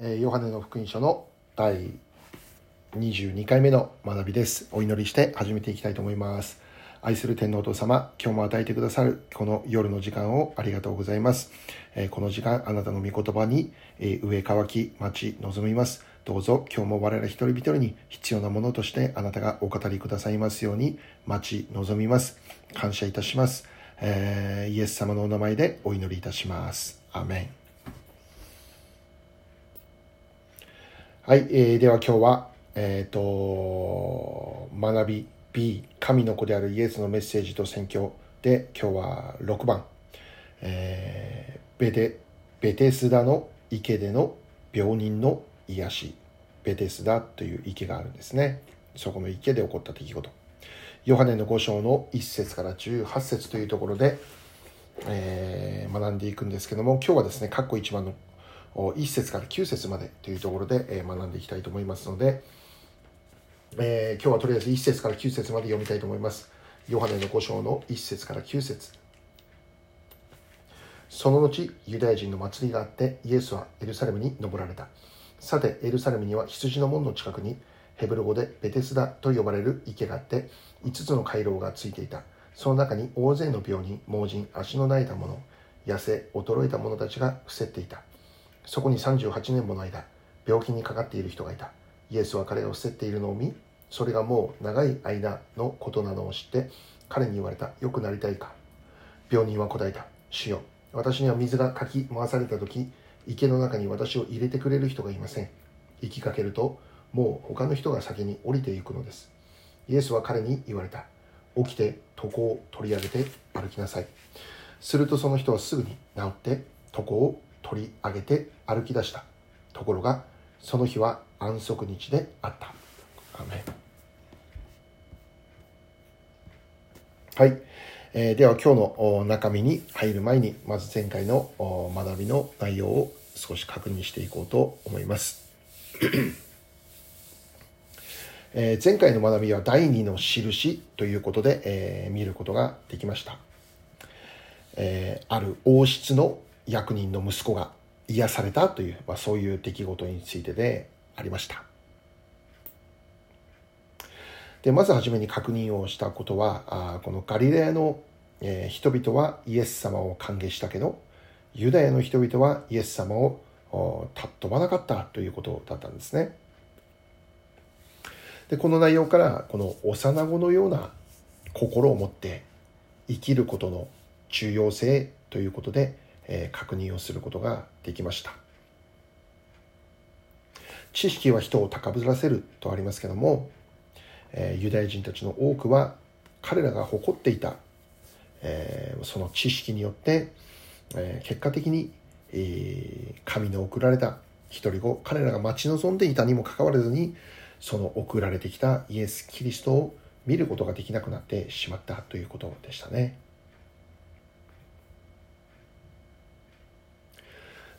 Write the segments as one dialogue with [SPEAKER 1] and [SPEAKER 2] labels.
[SPEAKER 1] えヨハネの福音書の第22回目の学びです。お祈りして始めていきたいと思います。愛する天皇お父様、今日も与えてくださるこの夜の時間をありがとうございます。えこの時間、あなたの御言葉に、え上乾き、待ち、望みます。どうぞ今日も我々一人一人に必要なものとしてあなたがお語りくださいますように待ち望みます。感謝いたします。えーイエス様のお名前でお祈りいたします。アーメン。はい、えーでは今日は、えっ、と、学び B、神の子であるイエスのメッセージと宣教で、今日は6番、えーベテ、ベテスダの池での病人の癒し、ベテスダという池があるんですね。そこの池で起こった出来事。ヨハネの5章の1節から18節というところで、えー学んでいくんですけども、今日はですね、括弧1番の1節から9節までというところで、学んでいきたいと思いますので、えー今日はとりあえず1節から9節まで読みたいと思います。ヨハネの5章の1節から9節その後、ユダヤ人の祭りがあって、イエスはエルサレムに登られた。さて、エルサレムには羊の門の近くに、ヘブル語でベテスダと呼ばれる池があって、5つの回廊がついていた。その中に大勢の病人、盲人、足の泣いた者、痩せ、衰えた者たちが伏せていた。そこに38年もの間、病気にかかっている人がいた。イエスは彼が伏せっているのを見、それがもう長い間のことなのを知って、彼に言われた。よくなりたいか。病人は答えた。主よ、私には水がかき回された時、池の中に私を入れてくれる人がいません。行きかけると、もう他の人が先に降りていくのです。イエスは彼に言われた。起きて床を取り上げて歩きなさい。するとその人はすぐに治って床を取り上げて歩き出した。ところが、その日は安息日であった。はい。えーでは今日の中身に入る前に、まず前回の学びの内容を少し確認していこうと思います。えー前回の学びは第二の印ということで、えー見ることができました。えーある王室の役人の息子が癒されたという、まあ、そういう出来事についてでありました。でまずはじめに確認をしたことはあこのガリレアの、えー人々はイエス様を歓迎したけどユダヤの人々はイエス様をお尊ばなかったということだったんですね。でこの内容からこの幼子のような心を持って生きることの重要性ということで、え確認をすることができました。知識は人を高ぶらせるとありますけども、えユダヤ人たちの多くは彼らが誇っていた、えその知識によって、え結果的に、神の送られた一人子彼らが待ち望んでいたにもかかわらずにその送られてきたイエス・キリストを見ることができなくなってしまったということでしたね。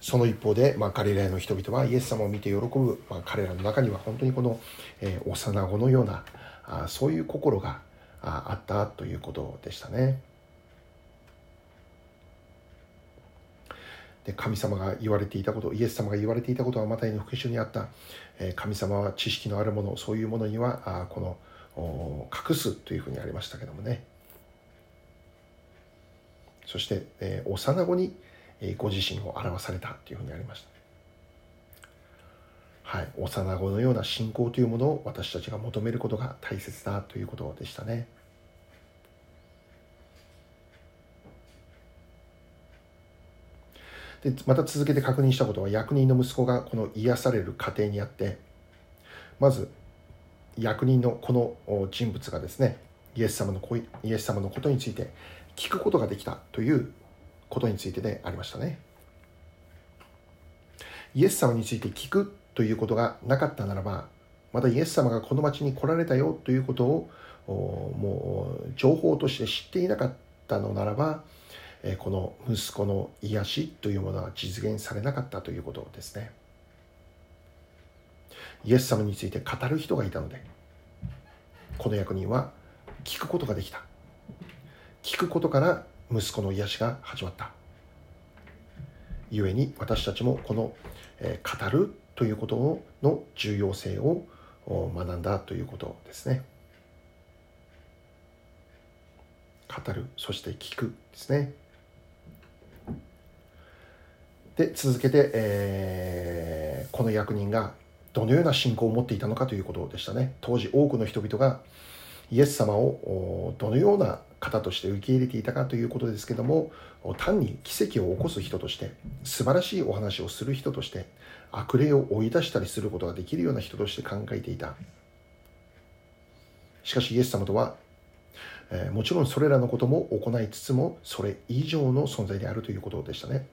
[SPEAKER 1] その一方で、まあ、ガリラヤの人々はイエス様を見て喜ぶ、まあ、彼らの中には本当にこの、えー幼子のようなあそういう心がああったということでしたね。で神様が言われていたことイエス様が言われていたことはマタイの福音書にあった、えー神様は知識のあるものそういうものにはあこの隠すというふうにありましたけどもねそして、えー幼子に、ご自身を表されたというふうにありましたはい。幼子のような信仰というものを私たちが求めることが大切だということでしたね。でまた続けて確認したことは役人の息子がこの癒される過程にあってまず役人のこの人物がですねイエス様のこイエス様のことについて聞くことができたということについてでありましたね。イエス様について聞くということがなかったならばまたイエス様がこの町に来られたよということをもう情報として知っていなかったのならばこの息子の癒しというものは実現されなかったということですね。イエス様について語る人がいたのでこの役人は聞くことができた。聞くことから息子の癒しが始まった故に私たちもこの、えー語るということの重要性を学んだということですね。語るそして聞くですね。で続けて、えー、この役人がどのような信仰を持っていたのかということでしたね当時多くの人々がイエス様をどのような方として受け入れていたかということですけども単に奇跡を起こす人として素晴らしいお話をする人として悪霊を追い出したりすることができるような人として考えていた。しかしイエス様とは、え、もちろんそれらのことも行いつつもそれ以上の存在であるということでしたね。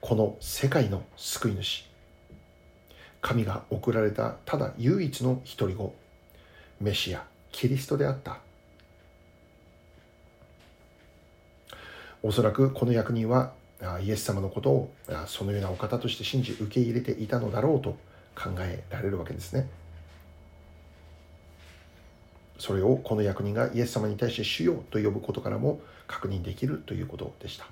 [SPEAKER 1] この世界の救い主神が送られたただ唯一の独り子メシア。キリストであった。おそらくこの役人はイエス様のことをそのようなお方として信じ受け入れていたのだろうと考えられるわけですね。それをこの役人がイエス様に対して主よと呼ぶことからも確認できるということでした。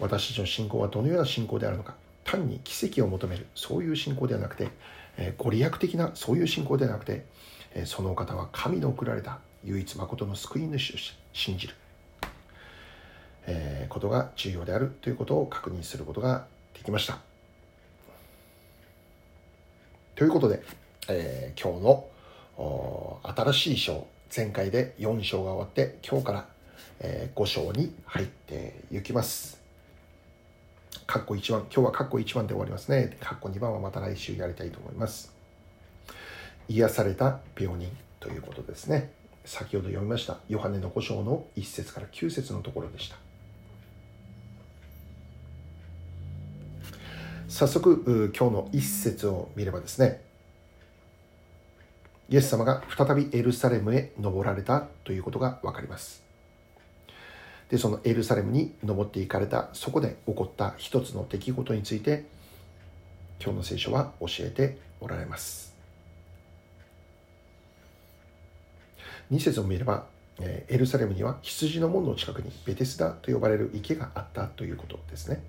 [SPEAKER 1] 私たちの信仰はどのような信仰であるのか単に奇跡を求めるそういう信仰ではなくて、えご利益的なそういう信仰ではなくて、えそのお方は神の送られた唯一誠の救い主として信じる、えことが重要であるということを確認することができました。ということで、えー、今日の新しい章前回で4章が終わって今日から、えー、5章に入っていきます。カッコ1番、今日はカッコ1番で終わりますね。カッコ2番はまた来週やりたいと思います。癒された病人ということですね。先ほど読みました。ヨハネの5章の1節から9節のところでした。早速、今日の1節を見ればですね、イエス様が再びエルサレムへ登られたということがわかります。でそのエルサレムに登っていかれたそこで起こった一つの出来事について今日の聖書は教えておられます。2節を見ればエルサレムには羊の門の近くにベテスダと呼ばれる池があったということですね。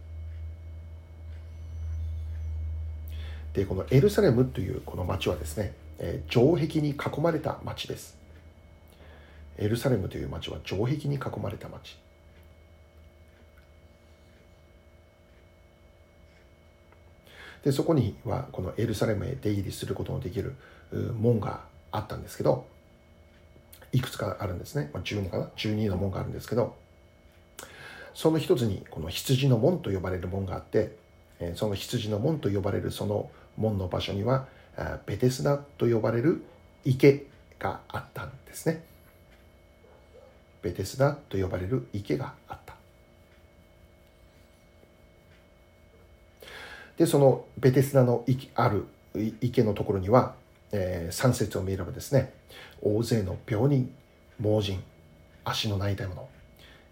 [SPEAKER 1] でこのエルサレムというこの町はですね城壁に囲まれた町です。エルサレムという町は城壁に囲まれた町。でそこにはこのエルサレムへ出入りすることのできる門があったんですけどいくつかあるんですね、まあ、12かな？12の門があるんですけどその一つにこの羊の門と呼ばれる門があってその羊の門と呼ばれるその門の場所にはベテスダと呼ばれる池があったんですね。ベテスダと呼ばれる池があった。でそのベテスダのある池のところには、えー、3節を見ればですね大勢の病人盲人足の泣いた者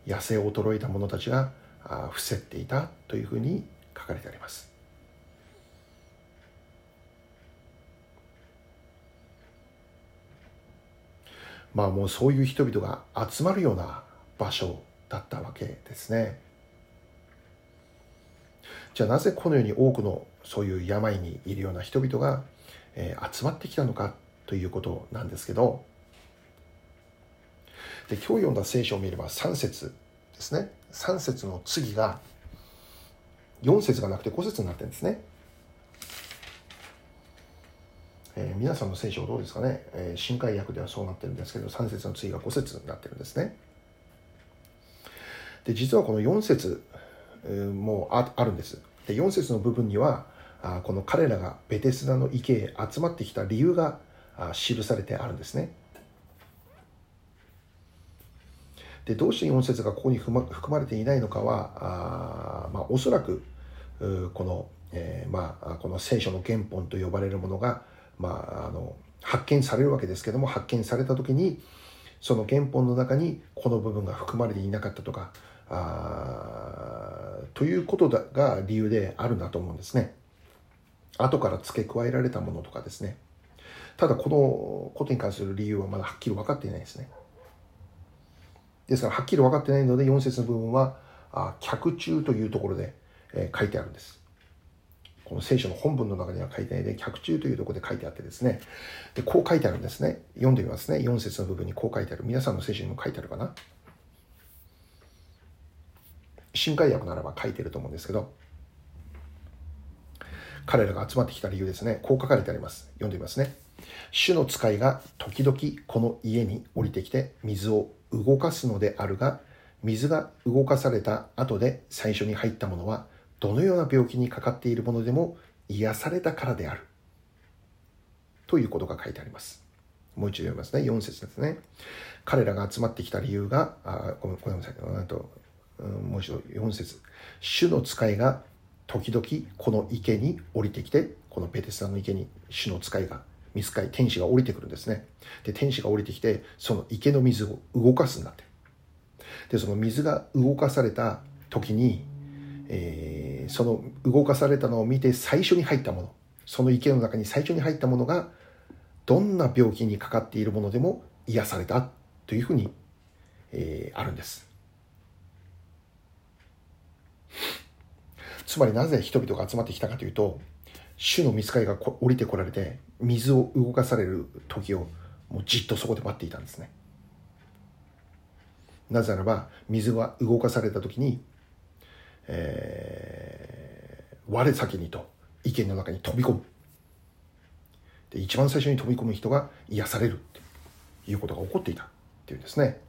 [SPEAKER 1] 痩せ衰えた者たちが伏せっていたというふうに書かれてありますまあもうそういう人々が集まるような場所だったわけですね。じゃあなぜこのように多くのそういう病にいるような人々が、えー、集まってきたのかということなんですけどで今日読んだ聖書を見れば3節ですね3節の次が4節がなくて5節になってるんですね。えー、皆さんの聖書どうですかね、えー、新海訳ではそうなってるんですけど3節の次が5節になってるんですね。で実はこの4節もああるんです。で4節の部分にはあこの彼らがベテスダの池へ集まってきた理由が記されてあるんですね。でどうして4節がここに含まれていないのかはあ、まあ、おそらくこの,、えー、まあ、この聖書の原本と呼ばれるものが、まあ、あの発見されるわけですけども発見された時にその原本の中にこの部分が含まれていなかったとかあということだが理由であるんだと思うんですね。後から付け加えられたものとかですね。ただこのことに関する理由はまだはっきり分かっていないですね。ですからはっきり分かってないので4節の部分は客中というところでえ、書いてあるんです。この聖書の本文の中には書いてないで、脚中というところで書いてあってですね、でこう書いてあるんですね。読んでみますね。4節の部分にこう書いてある。皆さんの聖書にも書いてあるかな新海訳ならば書いてると思うんですけど、彼らが集まってきた理由ですね。こう書かれてあります。読んでみますね。主の使いが時々この家に降りてきて水を動かすのであるが、水が動かされた後で最初に入ったものは、どのような病気にかかっているものでも癒されたからである。ということが書いてあります。もう一度読みますね。4節ですね。彼らが集まってきた理由が、あごめんなさい。あと、うん、もう一度4節主の使いが時々この池に降りてきて、このペテスタの池に主の使いが、水使い、天使が降りてくるんですね。で、天使が降りてきて、その池の水を動かすんだって。で、その水が動かされた時に、えー、その動かされたのを見て最初に入ったもの、その池の中に最初に入ったものが、どんな病気にかかっているものでも癒されたというふうに、えー、あるんです。つまりなぜ人々が集まってきたかというと、主の見つかりが降りてこられて、水を動かされる時をもうじっとそこで待っていたんですね。なぜならば、水が動かされた時に、えー、我先にと池の中に飛び込む。で、一番最初に飛び込む人が癒されるということが起こっていたっていうんですね。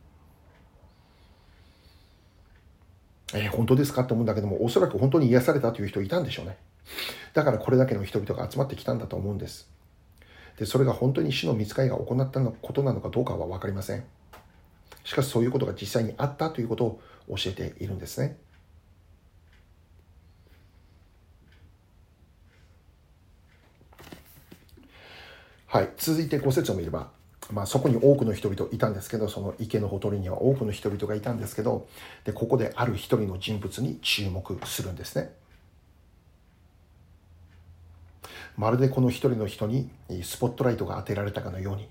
[SPEAKER 1] えー、本当ですかって思うんだけども、おそらく本当に癒されたという人いたんでしょうね。だからこれだけの人々が集まってきたんだと思うんです。で、それが本当に死の見つかりが行ったことなのかどうかは分かりません。しかしそういうことが実際にあったということを教えているんですね。はい、続いて5節を見ればまあ、そこに多くの人々いたんですけどその池のほとりには多くの人々がいたんですけどでここである一人の人物に注目するんですね。まるでこの一人の人にスポットライトが当てられたかのように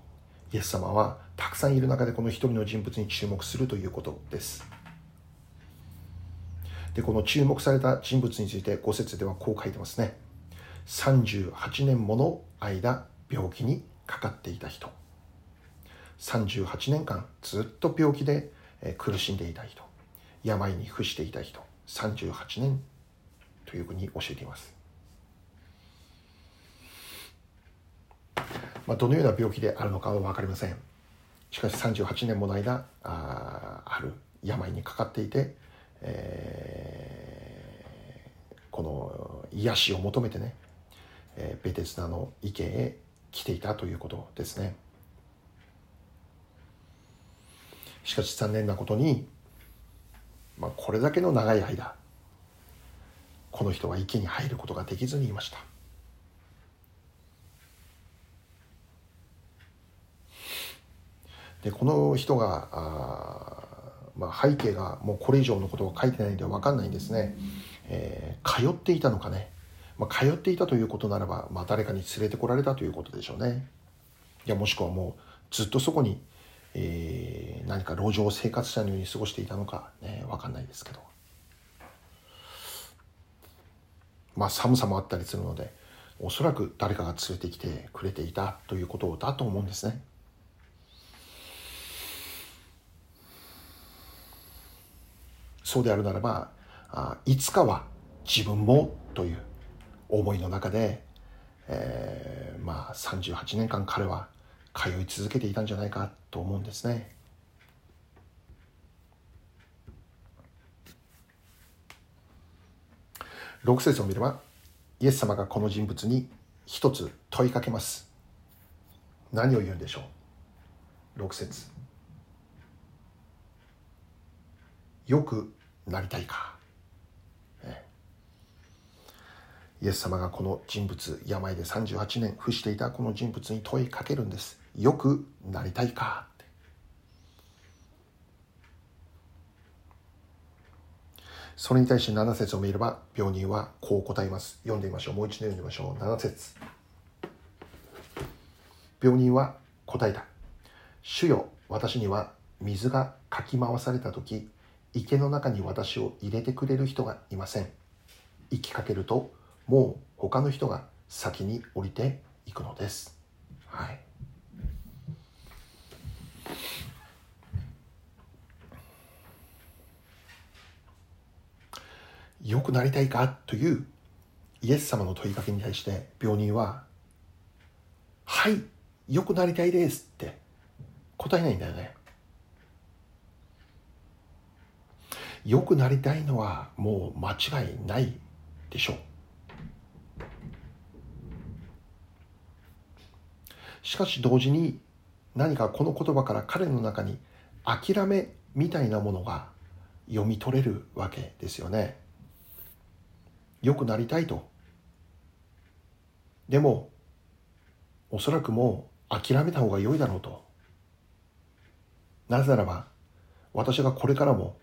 [SPEAKER 1] イエス様はたくさんいる中でこの一人の人物に注目するということです。でこの注目された人物について5節ではこう書いてますね。38年もの間病気にかかっていた人。38年間ずっと病気で苦しんでいた人病に伏していた人38年というふうに教えています、まあ、どのような病気であるのかは分かりません。しかし38年もの間あある病にかかっていて、えー、この癒しを求めてね、え、ベテスナの池へ来ていたということですね。しかし残念なことに、まあ、これだけの長い間この人は池に入ることができずにいました。でこの人があ、まあ、背景がもうこれ以上のことが書いてないんで分かんないんですね、えー、通っていたのかね、まあ、通っていたということならば、まあ、誰かに連れてこられたということでしょうね。いやもしくはもうずっとそこにえー、何か路上生活者のように過ごしていたのかね分かんないですけどまあ寒さもあったりするのでおそらく誰かが連れてきてくれていたということだと思うんですね。そうであるならばあいつかは自分もという思いの中で、えー、まあ38年間彼は通い続けていたんじゃないかと思うんですね。6節を見ればイエス様がこの人物に一つ問いかけます。何を言うんでしょう ?6 節よくなりたいか。イエス様がこの人物病で38年伏していたこの人物に問いかけるんですよくなりたいか。それに対して7節を見れば病人はこう答えます。読んでみましょう。もう一度読んでみましょう。7節。病人は答えた。主よ私には水がかき回された時池の中に私を入れてくれる人がいません。行きかけるともう他の人が先に降りていくのです。はい。良くなりたいかというイエス様の問いかけに対して病人は「はい良くなりたいです」って答えないんだよね。良くなりたいのはもう間違いないでしょう。しかし同時に何かこの言葉から彼の中に諦めみたいなものが読み取れるわけですよね。良くなりたいと。でもおそらくもう諦めた方が良いだろうと。なぜならば私がこれからも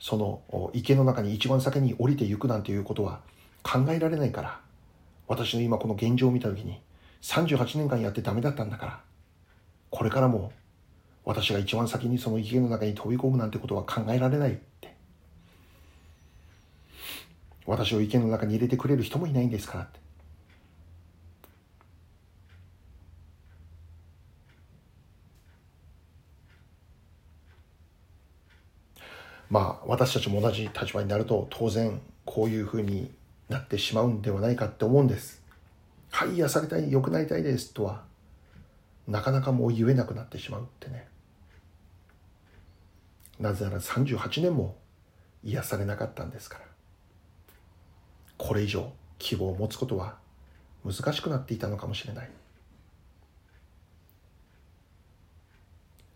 [SPEAKER 1] その池の中に一番先に降りていくなんていうことは考えられないから私の今この現状を見た時に38年間やってダメだったんだからこれからも私が一番先にその池の中に飛び込むなんてことは考えられないって私を池の中に入れてくれる人もいないんですからってまあ私たちも同じ立場になると当然こういうふうになってしまうんではないかって思うんです。はい、癒されたい、良くなりたいですとはなかなかもう言えなくなってしまうってね。なぜなら38年も癒されなかったんですから。これ以上希望を持つことは難しくなっていたのかもしれない。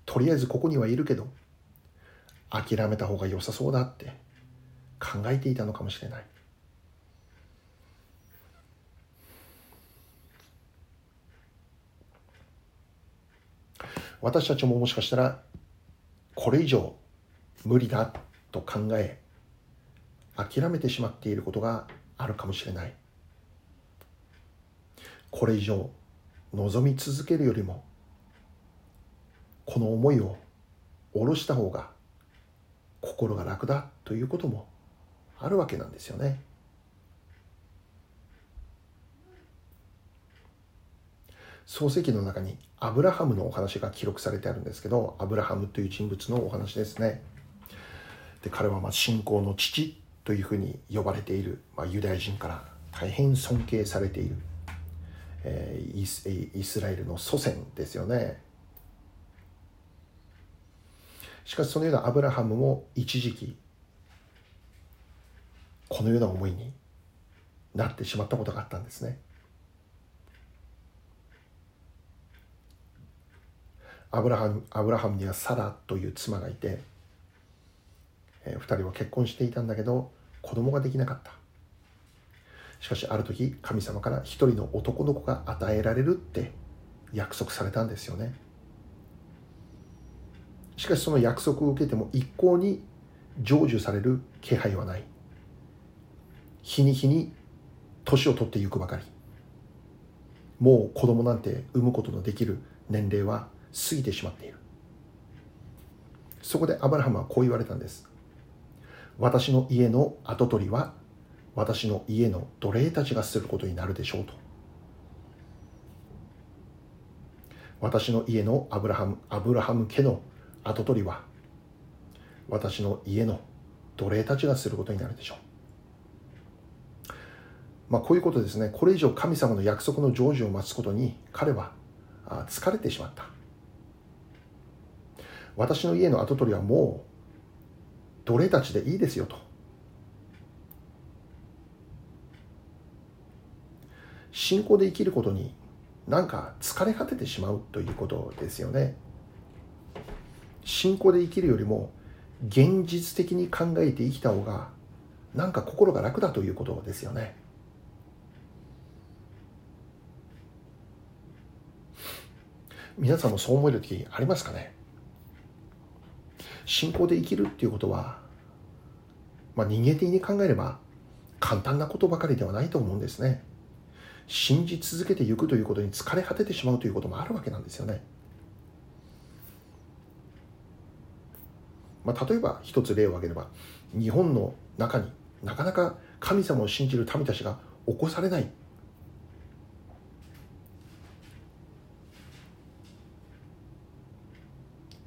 [SPEAKER 1] とりあえずここにはいるけど諦めた方が良さそうだって考えていたのかもしれない私たちももしかしたらこれ以上無理だと考え諦めてしまっていることがあるかもしれないこれ以上望み続けるよりもこの思いを下ろした方が心が楽だということもあるわけなんですよね。創世記の中にアブラハムのお話が記録されてあるんですけどアブラハムという人物のお話ですね。で彼はま信仰の父というふうに呼ばれている、まあ、ユダヤ人から大変尊敬されている、えー、イスラエルの祖先ですよね。しかしそのようなアブラハムも一時期このような思いになってしまったことがあったんですね。アブラハムアブラハムにはサラという妻がいて、えー、2人は結婚していたんだけど子供ができなかった。しかしある時神様から一人の男の子が与えられるって約束されたんですよね。しかしその約束を受けても一向に成就される気配はない。日に日に年を取っていくばかり。もう子供なんて産むことのできる年齢は過ぎてしまっているそこでアブラハムはこう言われたんです私の家の跡取りは私の家の奴隷たちがすることになるでしょうと私の家のアブラハムアブラハム家の跡取りは私の家の奴隷たちがすることになるでしょう。まあ、こういうことですね。これ以上神様の約束の成就を待つことに彼は疲れてしまった。私の家の跡取りはもう奴隷たちでいいですよと。信仰で生きることになんか疲れ果ててしまうということですよね。信仰で生きるよりも現実的に考えて生きた方がなんか心が楽だということですよね。皆さんもそう思える時ありますかね？信仰で生きるっていうことは、まあ、人間的に考えれば簡単なことばかりではないと思うんですね。信じ続けていくということに疲れ果ててしまうということもあるわけなんですよね。まあ、例えば一つ例を挙げれば日本の中になかなか神様を信じる民たちが起こされない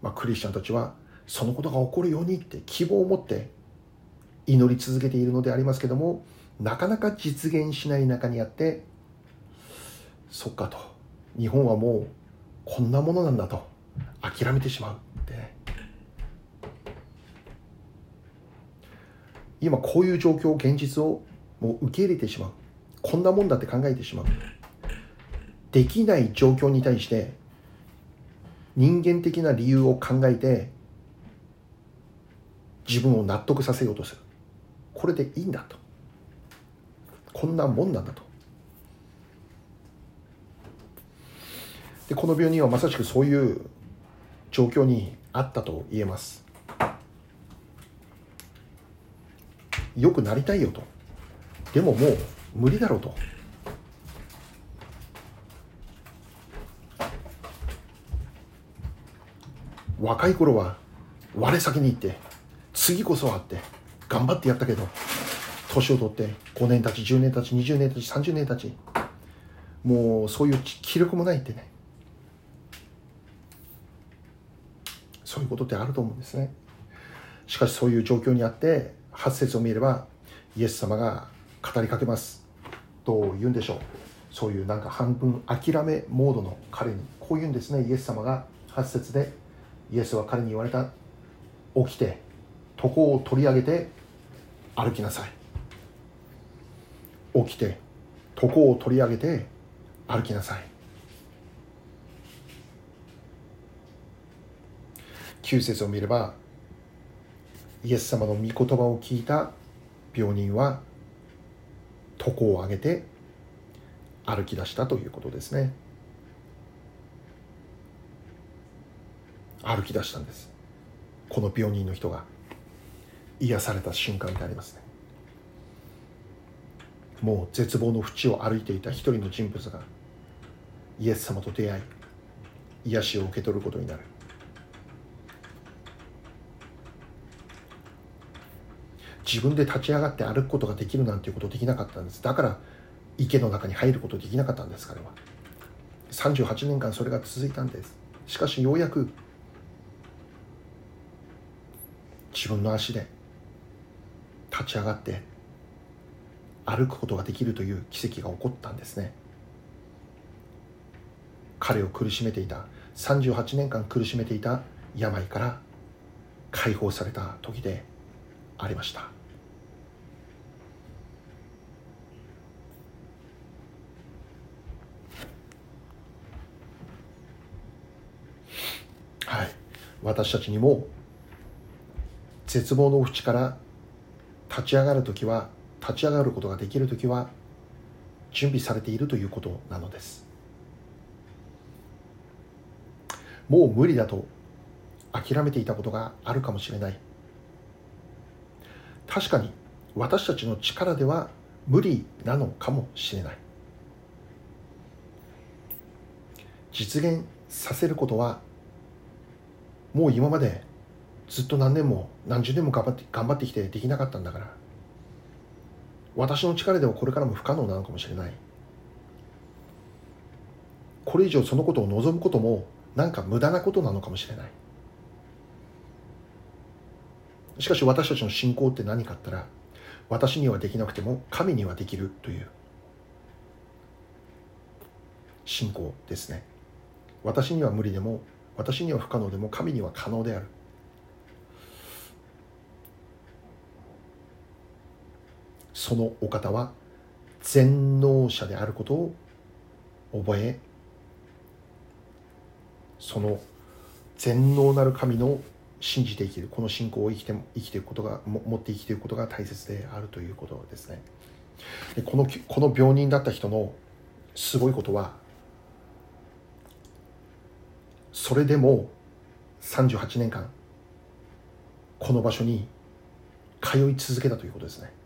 [SPEAKER 1] まあ、クリスチャンたちはそのことが起こるようにって希望を持って祈り続けているのでありますけどもなかなか実現しない中にあってそっかと。日本はもうこんなものなんだと。諦めてしまうって。今こういう状況現実をもう受け入れてしまう。こんなもんだって考えてしまう。できない状況に対して人間的な理由を考えて自分を納得させようとする。これでいいんだと。こんなもんなんだと。でこの病人はまさしくそういう状況にあったと言えます。よくなりたいよと。でももう無理だろうと。若い頃は我先に行って次こそはって頑張ってやったけど年を取って5年たち10年たち20年たち30年たちもうそういう気力もないってね。そういうことってあると思うんですね。しかしそういう状況にあって8節を見ればイエス様が語りかけます。どう言うんでしょう。そういうなんか半分諦めモードの彼にこう言うんですね。イエス様が8節でイエスは彼に言われた。起きて床を取り上げて歩きなさい。起きて床を取り上げて歩きなさい。9節を見ればイエス様の御言葉を聞いた病人は床を上げて歩き出したということですね。歩き出したんです。この病人の人が。癒された瞬間でありますね。もう絶望の淵を歩いていた一人の人物がイエス様と出会い癒しを受け取ることになる。自分で立ち上がって歩くことができるなんていうことできなかったんです。だから池の中に入ることできなかったんです彼は。38年間それが続いたんです。しかしようやく自分の足で立ち上がって歩くことができるという奇跡が起こったんですね。彼を苦しめていた38年間苦しめていた病から解放された時でありました。はい。私たちにも絶望の淵から立ち上がる時は立ち上がることができる時は準備されているということなのです。もう無理だと諦めていたことがあるかもしれない。確かに私たちの力では無理なのかもしれない。実現させることはもう今までずっと何年も何十年も頑張って頑張ってきてできなかったんだから。私の力ではこれからも不可能なのかもしれない。これ以上そのことを望むこともなんか無駄なことなのかもしれない。しかし私たちの信仰って何かったら私にはできなくても神にはできるという。信仰ですね。私には無理でも私には不可能でも神には可能である。そのお方は全能者であることを覚えその全能なる神の信じて生きるこの信仰を生きて生きていくことが持って生きていくことが大切であるということですね。でこのこの病人だった人のすごいことはそれでも38年間この場所に通い続けたということですね。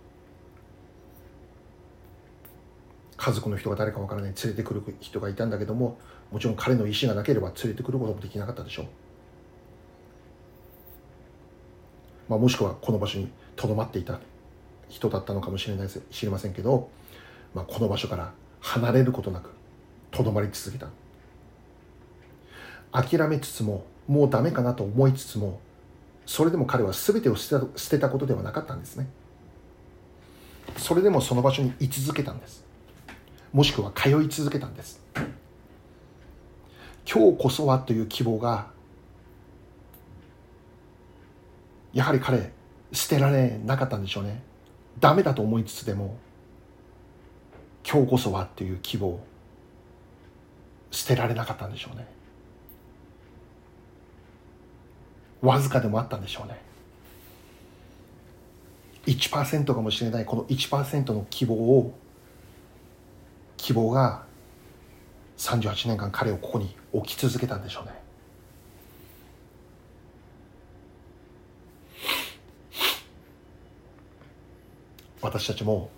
[SPEAKER 1] 家族の人が誰かわからない連れてくる人がいたんだけどももちろん彼の意思がなければ連れてくることもできなかったでしょう、まあ、もしくはこの場所にとどまっていた人だったのかもしれない知りませんけど、まあ、この場所から離れることなくとどまり続けた。諦めつつももうダメかなと思いつつもそれでも彼は全てを捨てたことではなかったんですね。それでもその場所に居続けたんです。もしくは通い続けたんです。今日こそはという希望がやはり彼捨てられなかったんでしょうね。ダメだと思いつつでも今日こそはっていう希望捨てられなかったんでしょうね。わずかでもあったんでしょうね。1%かもしれないこの1%の希望を希望が38年間彼をここに置き続けたんでしょうね。私たちも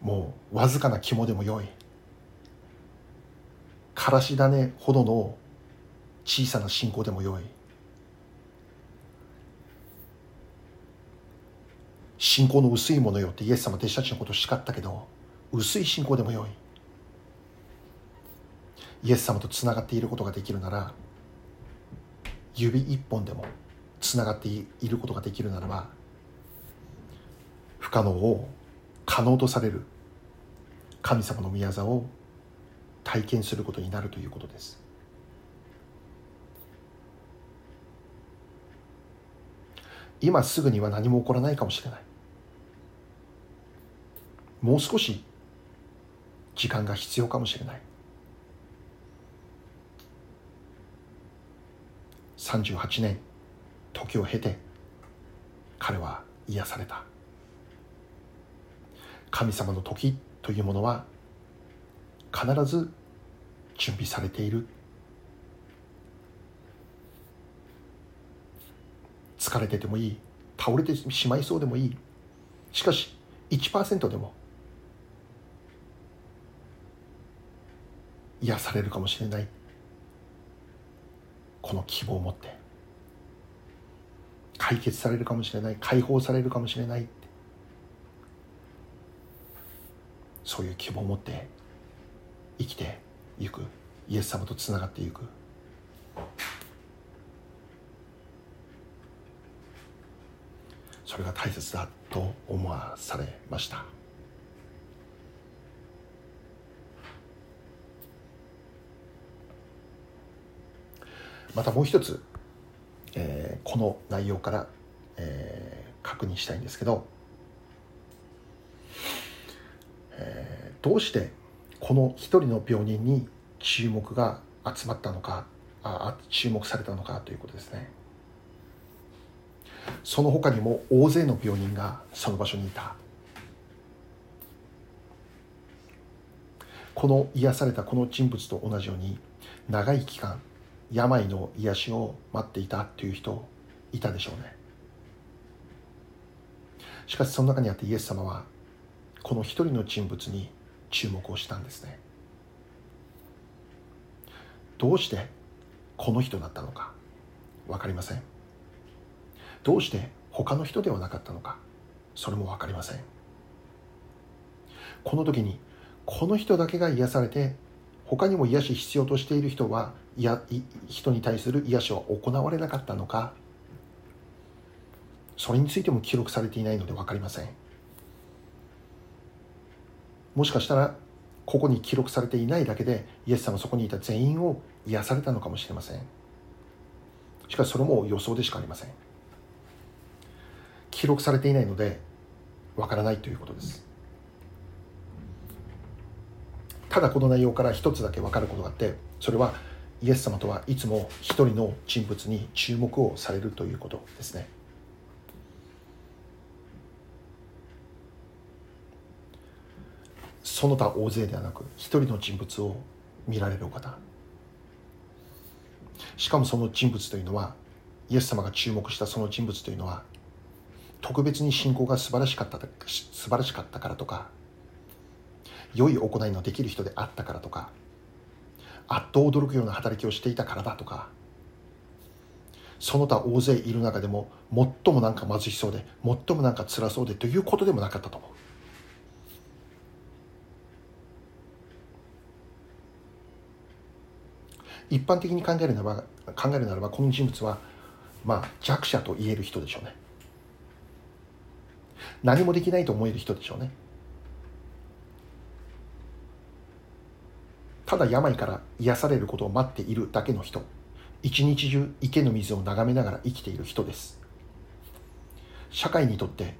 [SPEAKER 1] もうわずかな肝でもよいからし種ほどの小さな信仰でもよい信仰の薄いものよってイエス様弟子たちのことを叱ったけど薄い信仰でもよい。イエス様とつながっていることができるなら指一本でもつながっていることができるならば不可能を可能とされる神様の宮座を体験することになるということです。今すぐには何も起こらないかもしれない。もう少し時間が必要かもしれない。38年時を経て彼は癒された。神様の時というものは必ず準備されている。疲れててもいい倒れてしまいそうでもいい。しかし1%でも癒されるかもしれない。この希望を持って解決されるかもしれない解放されるかもしれないそういう希望を持って生きていくイエス様とつながっていく。それが大切だと思わされました。またもう一つ、えー、この内容から、えー、確認したいんですけど、えー、どうしてこの一人の病人に注目が集まったのかあ注目されたのかということですね。その他にも大勢の病人がその場所にいた。この癒されたこの人物と同じように長い期間病の癒しを待っていたという人いたでしょうね。しかしその中にあってイエス様はこの一人の人物に注目をしたんですね。どうしてこの人だったのか分かりません。どうして他の人ではなかったのかそれも分かりません。この時にこの人だけが癒されて他にも癒し必要としている人はいや人に対する癒しは行われなかったのか。それについても記録されていないので分かりません。もしかしたらここに記録されていないだけでイエス様はそこにいた全員を癒されたのかもしれません。しかしそれも予想でしかありません。記録されていないのでわからないということです。ただこの内容から一つだけ分かることがあってそれはイエス様とはいつも一人の人物に注目をされるということですね。その他大勢ではなく一人の人物を見られるお方。しかもその人物というのはイエス様が注目したその人物というのは特別に信仰が素晴らしかった素晴らしかったからとか良い行いのできる人であったからとかあっと驚くような働きをしていたからだとかその他大勢いる中でも最もなんか貧しそうで最もなんか辛そうでということでもなかったと思う。一般的に考えるならば考えるならばこの人物はまあ弱者と言える人でしょうね。何もできないと思える人でしょうね。ただ病から癒されることを待っているだけの人。一日中池の水を眺めながら生きている人です。社会にとって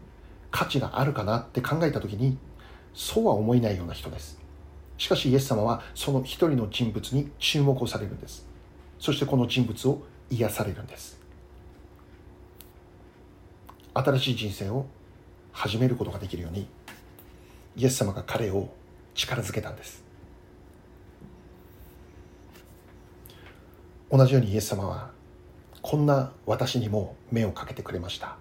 [SPEAKER 1] 価値があるかなって考えた時にそうは思えないような人です。しかしイエス様はその一人の人物に注目をされるんです。そしてこの人物を癒されるんです。新しい人生を始めることができるようにイエス様が彼を力づけたんです。同じようにイエス様はこんな私にも目をかけてくれました。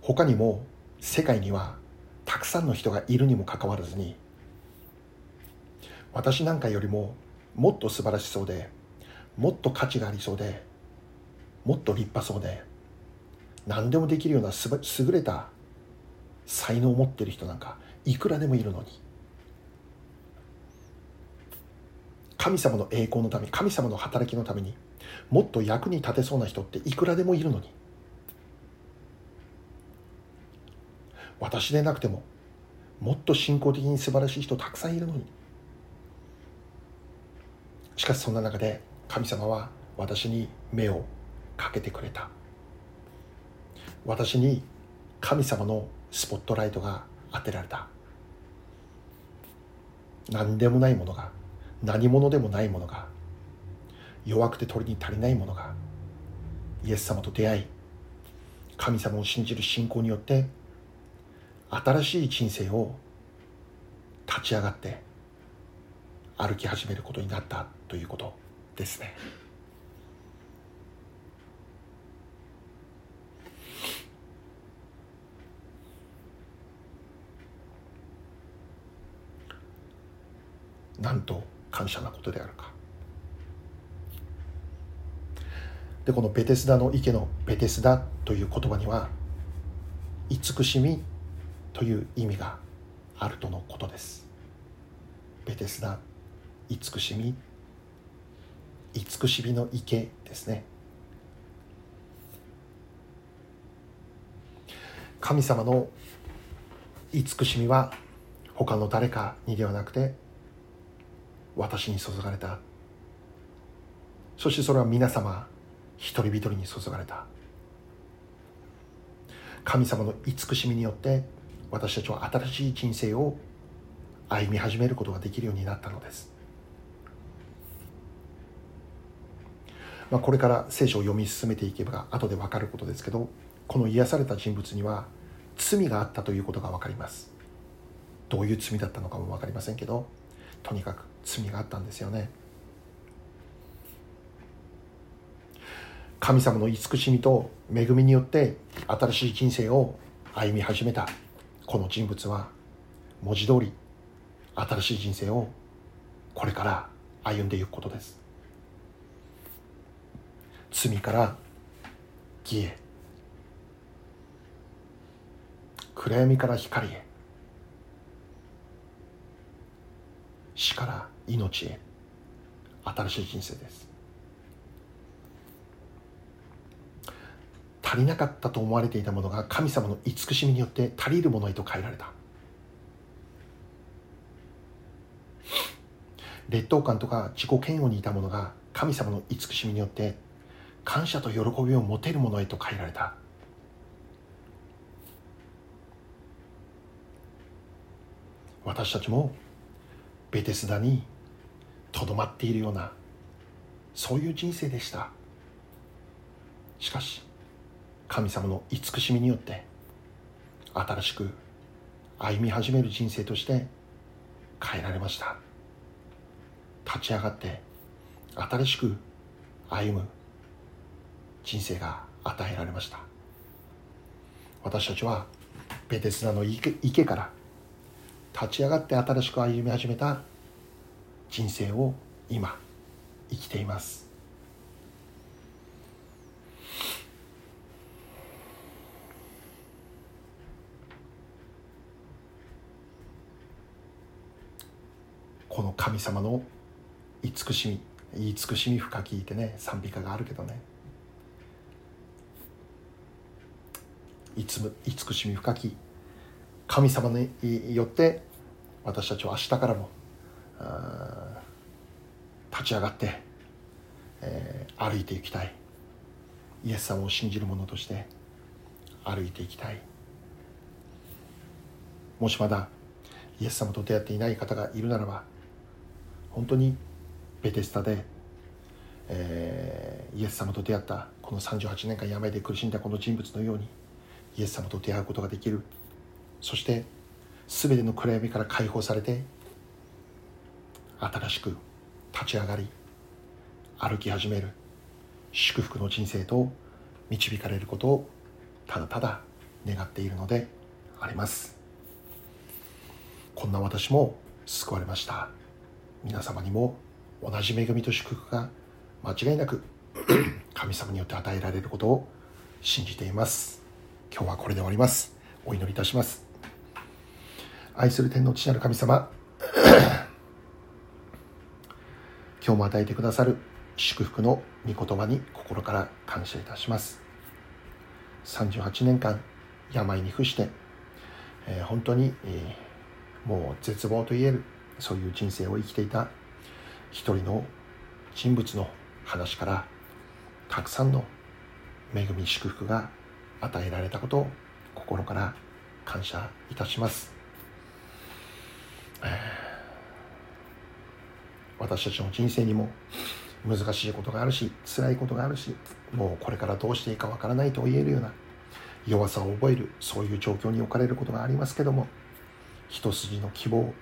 [SPEAKER 1] 他にも世界にはたくさんの人がいるにもかかわらずに私なんかよりももっと素晴らしそうでもっと価値がありそうでもっと立派そうで何でもできるような優れた才能を持っている人なんかいくらでもいるのに。神様の栄光のため神様の働きのためにもっと役に立てそうな人っていくらでもいるのに。私でなくてももっと信仰的に素晴らしい人たくさんいるのに。しかしそんな中で神様は私に目をかけてくれた。私に神様のスポットライトが当てられた。何でもないものが何者でもないものが弱くて鳥に足りないものがイエス様と出会い神様を信じる信仰によって新しい人生を立ち上がって歩き始めることになったということですね。なんと感謝なことであるか。でこのベテスダの池のベテスダという言葉には慈しみという意味があるとのことです。ベテスダ慈しみ慈しみの池ですね。神様の慈しみは他の誰かにではなくて私に注がれた。そしてそれは皆様一人一人に注がれた。神様の慈しみによって私たちは新しい人生を歩み始めることができるようになったのです、まあ、これから聖書を読み進めていけば後で分かることですけどこの癒された人物には罪があったということが分かります。どういう罪だったのかも分かりませんけどとにかく罪があったんですよね。神様の慈しみと恵みによって新しい人生を歩み始めたこの人物は文字通り新しい人生をこれから歩んでいくことです。罪から義へ。暗闇から光へ。死から命へ。新しい人生です。足りなかったと思われていたものが神様の慈しみによって足りるものへと変えられた。劣等感とか自己嫌悪にいたものが神様の慈しみによって感謝と喜びを持てるものへと変えられた。私たちもベテスダにとどまっているようなそういう人生でした。しかし神様の慈しみによって新しく歩み始める人生として変えられました。立ち上がって新しく歩む人生が与えられました。私たちはベテスダの池から立ち上がって新しく歩み始めた人生を今生きています。この神様の慈しみ慈しみ深きいてね賛美歌があるけどね。いつも慈しみ深き神様によって私たちは明日からも立ち上がって、えー、歩いていきたい。イエス様を信じる者として歩いていきたい。もしまだイエス様と出会っていない方がいるならば本当にベテスタで、えー、イエス様と出会ったこの38年間病で苦しんだこの人物のようにイエス様と出会うことができる。そして全ての暗闇から解放されて新しく立ち上がり歩き始める祝福の人生と導かれることをただただ願っているのであります。こんな私も救われました。皆様にも同じ恵みと祝福が間違いなく 神様によって与えられることを信じています。今日はこれで終わります。お祈りいたします。愛する天の父なる神様。今日も与えてくださる祝福の御言葉に心から感謝いたします。38年間病に伏して、えー、本当に、えー、もう絶望といえるそういう人生を生きていた一人の人物の話からたくさんの恵み祝福が与えられたことを心から感謝いたします。私たちの人生にも難しいことがあるし辛いことがあるしもうこれからどうしていいかわからないと言えるような弱さを覚えるそういう状況に置かれることがありますけども一筋の希望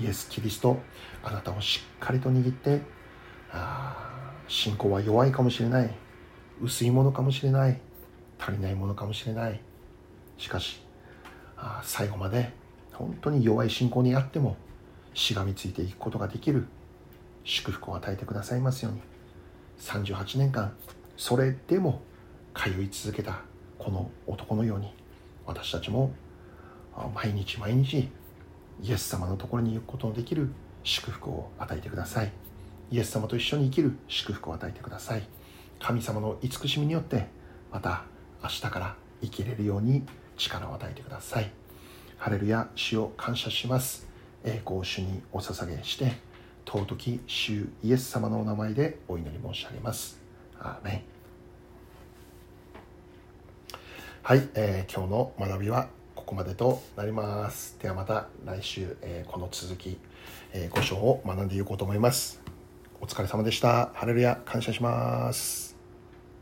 [SPEAKER 1] イエス・キリストあなたをしっかりと握ってあ信仰は弱いかもしれない薄いものかもしれない足りないものかもしれない。しかしあ最後まで本当に弱い信仰にあってもしがみついていくことができる祝福を与えてくださいますように。38年間それでも通い続けたこの男のように私たちも毎日毎日イエス様のところに行くことのできる祝福を与えてください。イエス様と一緒に生きる祝福を与えてください。神様の慈しみによってまた明日から生きれるように力を与えてください。ハレルヤ主を感謝します。栄光主にお捧げして尊き主イエス様のお名前でお祈り申し上げます。アーメン。はい、えー、今日の学びはここまでとなります。ではまた来週、えー、この続き、えー、5章を学んでいこうと思います。お疲れ様でした。ハレルヤ感謝します。